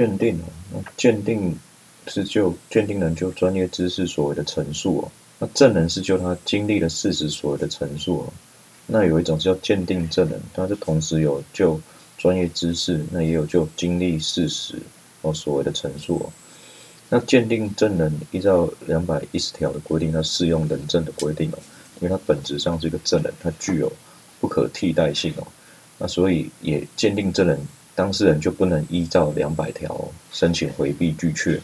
鉴定哦，鉴定是就鉴定人就专业知识所谓的陈述哦，那证人是就他经历的事实所谓的陈述哦。那有一种叫鉴定证人，他就同时有就专业知识，那也有就经历事实哦所谓的陈述哦。那鉴定证人依照两百一十条的规定，它适用人证的规定哦，因为它本质上是一个证人，它具有不可替代性哦。那所以也鉴定证人当事人就不能依照两百条申请回避拒却。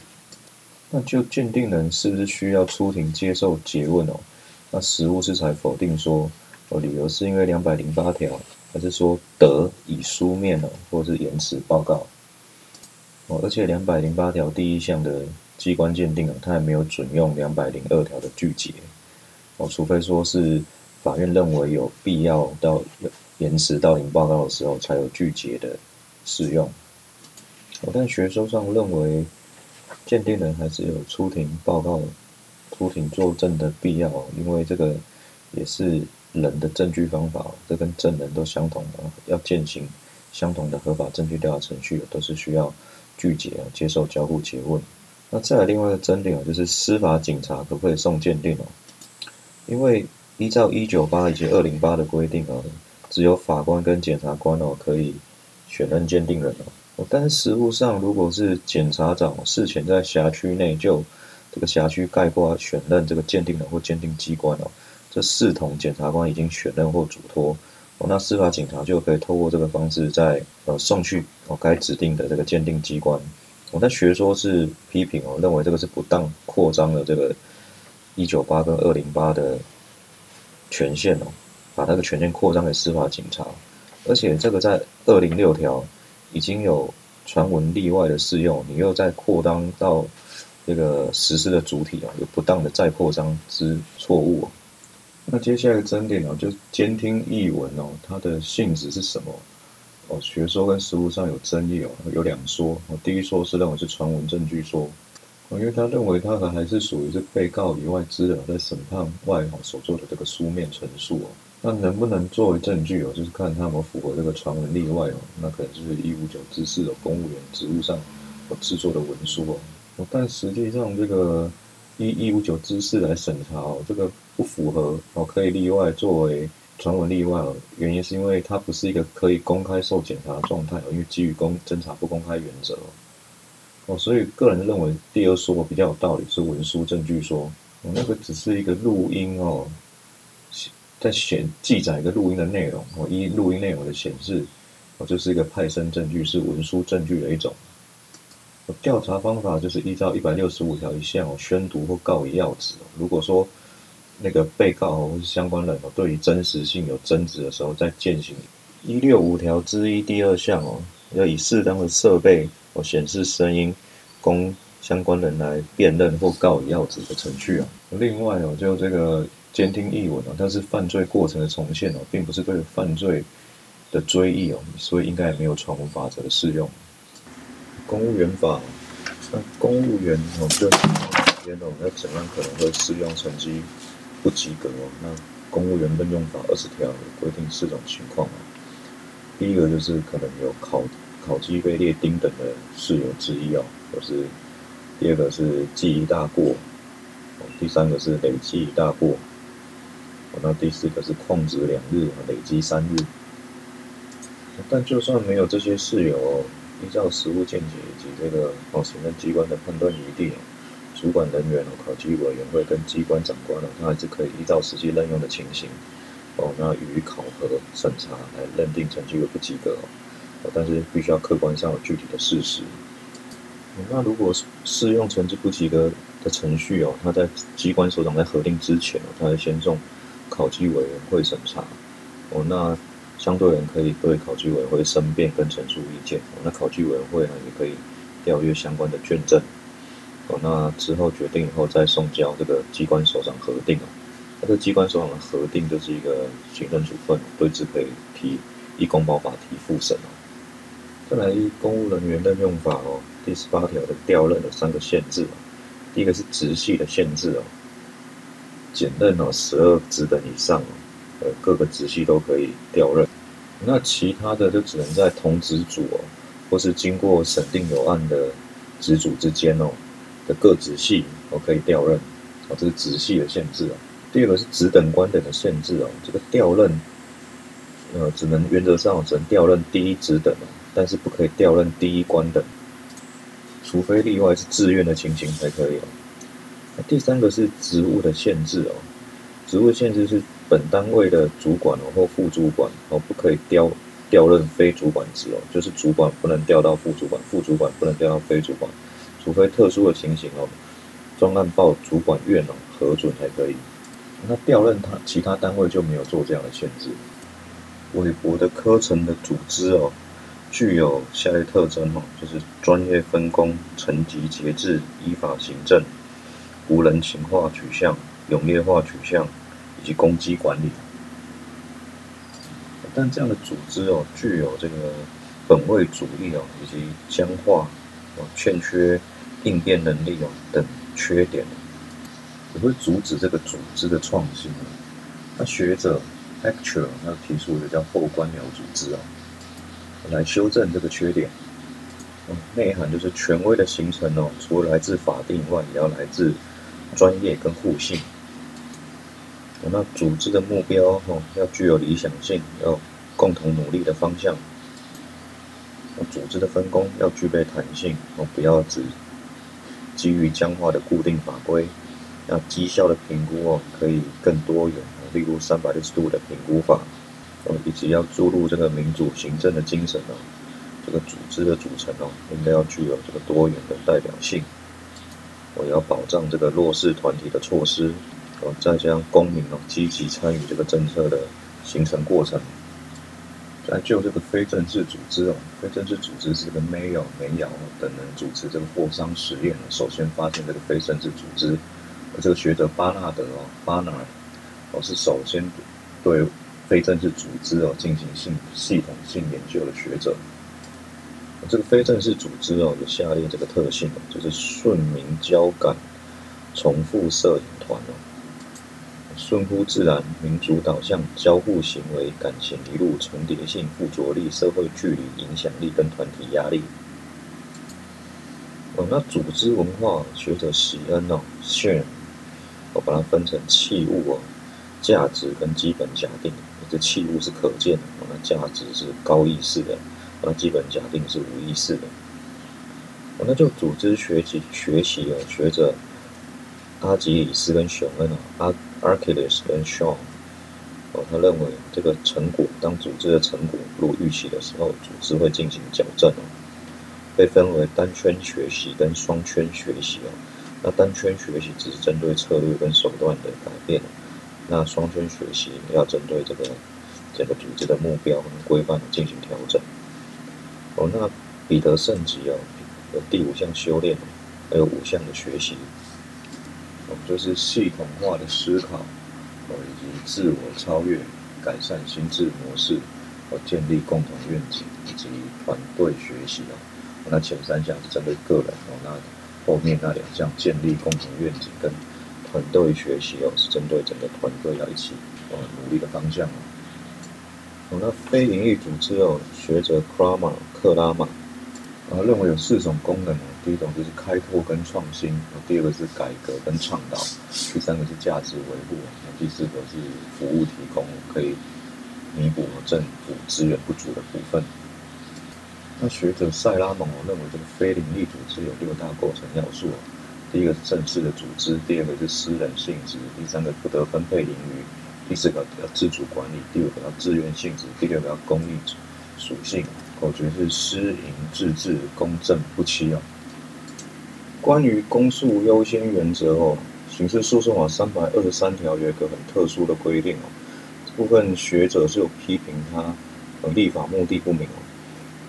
那就鉴定人是不是需要出庭接受诘问哦？那实务是才否定说哦，理由是因为两百零八条，还是说得以书面哦，或是延迟报告？哦，而且两百零八条第一项的机关鉴定啊，它也没有准用两百零二条的拒绝哦，除非说是法院认为有必要到延迟到庭报告的时候才有拒绝的使用。我在学说上认为鉴定人还是有出庭报告、出庭作证的必要，因为这个也是人的证据方法，这跟证人都相同的，要践行相同的合法证据调查程序，都是需要。拒绝，接受交互诘问。那再来另外一个争点啊，就是司法警察可不可以送鉴定哦？因为依照一九八以及二零八的规定啊，只有法官跟检察官哦可以选任鉴定人哦。但是实务上，如果是检察长事前在辖区内就这个辖区概括选任这个鉴定人或鉴定机关哦，这视同检察官已经选任或嘱托。哦，那司法警察就可以透过这个方式，在呃送去哦该指定的这个鉴定机关。我在学说是批评哦，认为这个是不当扩张了这个一九八跟二零八的权限哦，把那个权限扩张给司法警察，而且这个在二零六条已经有传闻例外的适用，你又在扩张到这个实施的主体啊，有不当的再扩张之错误。那接下来的争点哦，就监听译文哦，它的性质是什么？哦，学说跟实务上有争议哦，有两说。哦，第一说是认为是传闻证据说，哦，因为他认为他还是属于是被告以外之人在审判外哦所做的这个书面陈述哦，那能不能作为证据哦，就是看他有没有符合这个传闻例外哦，那可能就是一五九之四的公务员职务上哦制作的文书哦，但实际上这个。一一五九之四来审查哦，这个不符合哦，可以例外作为传闻例外哦。原因是因为它不是一个可以公开受检查的状态哦，因为基于公侦查不公开原则哦，所以个人认为第二说比较有道理，是文书证据说哦，那个只是一个录音哦，在显记载一个录音的内容哦，依录音内容的显示哦，就是一个派生证据，是文书证据的一种。调查方法就是依照一百六十五条一项哦，宣读或告以要旨。如果说那个被告或相关人哦，对于真实性有争执的时候，再进行一六五条之一第二项哦，要以适当的设备哦显示声音，供相关人来辨认或告以要旨的程序啊。另外哦，就这个监听译文哦，但是犯罪过程的重现哦，并不是对犯罪的追忆哦，所以应该也没有传闻法则的适用。公务员法，那公务员哦，就边哦，要怎样可能会适用成绩不及格哦？那公务员任用法二十条规定四种情况哦。第一个就是可能有考考绩被列丁等的事由之一哦，或是第二个是记忆大过，哦，第三个是累计大过，那第四个是旷职两日，累积三日。但就算没有这些事由。依照实务见解以及这个哦行政机关的判断余地，主管人员哦考绩委员会跟机关长官哦，他还是可以依照实际任用的情形哦，那予以考核审查来认定成绩为不及格哦，但是必须要客观上有具体的事实。那如果适用成绩不及格的程序哦，他在机关首长在核定之前哦，他会先送考绩委员会审查。哦，那。相对人可以对考纪委员会申辩跟陈述意见，那考纪委员会呢也可以调阅相关的卷证，哦，那之后决定以后再送交这个机关首长核定哦，那这机关首长的核定就是一个行政处分，对之可以提依公保法提复审哦。再来公务人员任用法哦，第十八条的调任的三个限制哦，第一个是直系的限制哦，检任哦十二职等以上哦。各个直系都可以调任，那其他的就只能在同职组哦，或是经过审定有案的职组之间哦的各职系哦可以调任，哦这是职系的限制哦。第二个是职等官等的限制哦，这个调任呃只能原则上只能调任第一职等哦，但是不可以调任第一官等，除非例外是自愿的情形才可以哦。第三个是职务的限制哦，职务限制是本单位的主管哦或副主管哦不可以调。调任非主管职哦，就是主管不能调到副主管，副主管不能调到非主管，除非特殊的情形哦，专案报主管院哦核准才可以。那调任他其他单位就没有做这样的限制。韦伯的科层的组织哦，具有下列特征哦，就是专业分工、层级节制、依法行政、无人情化取向、永烈化取向以及攻击管理。但这样的组织哦，具有这个本位主义哦，以及僵化哦，欠缺应变能力哦等缺点，也会阻止这个组织的创新。那学者 Actual 他提出的叫后官僚组织哦，来修正这个缺点。内涵就是权威的形成哦，除了来自法定以外，也要来自专业跟互信。那组织的目标哦，要具有理想性，要共同努力的方向。那组织的分工要具备弹性哦，不要只基于僵化的固定法规。那绩效的评估哦，可以更多元，例如三百六十度的评估法哦，以及要注入这个民主行政的精神哦。这个组织的组成哦，应该要具有这个多元的代表性。我要保障这个弱势团体的措施。哦，再将公民哦积极参与这个政策的形成过程。再就这个非政治组织哦，非政治组织是这个梅尔、梅尧等人主持这个霍桑实验首先发现这个非政治组织。而这个学者巴纳德哦，巴纳尔哦是首先对非政治组织哦进行性系统性研究的学者。这个非正式组织哦有下列这个特性哦，就是顺民交感、重复摄影团哦。顺乎自然、民族导向、交互行为、感情一路重叠性、附着力、社会距离、影响力跟团体压力。哦，那组织文化学者喜恩哦，Shane，我把它分成器物哦、价值跟基本假定。这器物是可见的，那价值是高意识的，那基本假定是无意识的。哦，那就组织学习学习哦，学者阿吉里斯跟熊恩哦，阿。Archiles 跟 Shaw，哦，他认为这个成果，当组织的成果如预期的时候，组织会进行矫正哦，被分为单圈学习跟双圈学习哦。那单圈学习只是针对策略跟手段的改变，那双圈学习要针对这个整个组织的目标跟规范进行调整。哦，那彼得圣吉哦，有第五项修炼，还有五项的学习。哦就是系统化的思考，哦，以及自我超越、改善心智模式，和建立共同愿景，以及团队学习哦。那前三项是针对个人哦，那后面那两项建立共同愿景跟团队学习哦，是针对整个团队要一起哦努力的方向哦。那非营利组织哦，学者克拉玛克拉玛。然后认为有四种功能哦，第一种就是开拓跟创新，第二个是改革跟倡导，第三个是价值维护，那第四个是服务提供，可以弥补政府资源不足的部分。那学者塞拉蒙认为这个非营利组织有六大构成要素，第一个是正式的组织，第二个是私人性质，第三个不得分配盈余，第四个要自主管理，第五个要自愿性质，第六个要公益属性。口诀是私营自治、公正不欺哦。关于公诉优先原则哦，刑事诉讼法三百二十三条有一个很特殊的规定哦。部分学者是有批评它呃立法目的不明哦。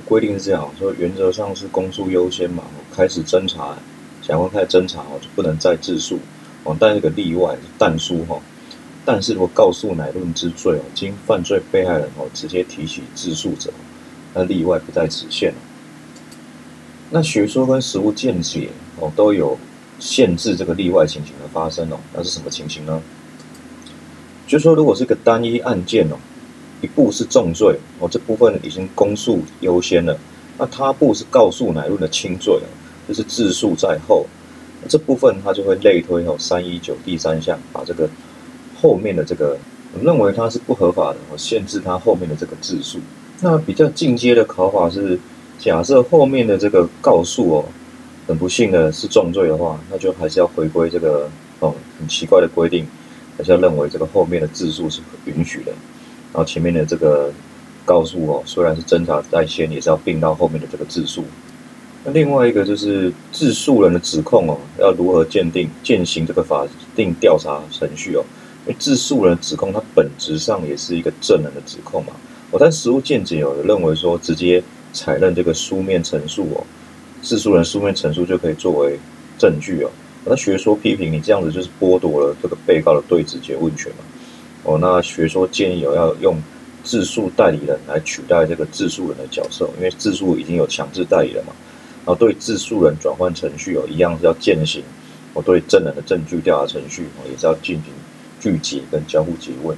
规定是这样说，原则上是公诉优先嘛，开始侦查，检方开始侦查哦，就不能再自诉哦。但一个例外但书哈，但是如果告诉乃论之罪哦，经犯罪被害人哦直接提起自诉者。那例外不在此限那学说跟实务见解哦都有限制这个例外情形的发生哦。那是什么情形呢？就说如果是个单一案件哦，一部是重罪哦，这部分已经公诉优先了，那他部是告诉乃论的轻罪啊，就是自诉在后，这部分他就会类推哦三一九第三项，把这个后面的这个我认为它是不合法的，我限制它后面的这个自诉。那比较进阶的考法是，假设后面的这个告诉哦，很不幸的是重罪的话，那就还是要回归这个哦很奇怪的规定，还是要认为这个后面的自诉是允许的，然后前面的这个告诉哦，虽然是侦查在先，也是要并到后面的这个自诉。那另外一个就是自诉人的指控哦，要如何鉴定、践行这个法定调查程序哦？因为自诉人指控，它本质上也是一个证人的指控嘛。我但实务见解有认为说，直接采认这个书面陈述哦，自诉人书面陈述就可以作为证据哦。那学说批评你这样子就是剥夺了这个被告的对质诘问权嘛。哦，那学说建议有要用自诉代理人来取代这个自诉人的角色，因为自诉已经有强制代理了嘛。然后对自诉人转换程序哦，一样是要践行。我对证人的证据调查程序哦，也是要进行聚结跟交互诘问。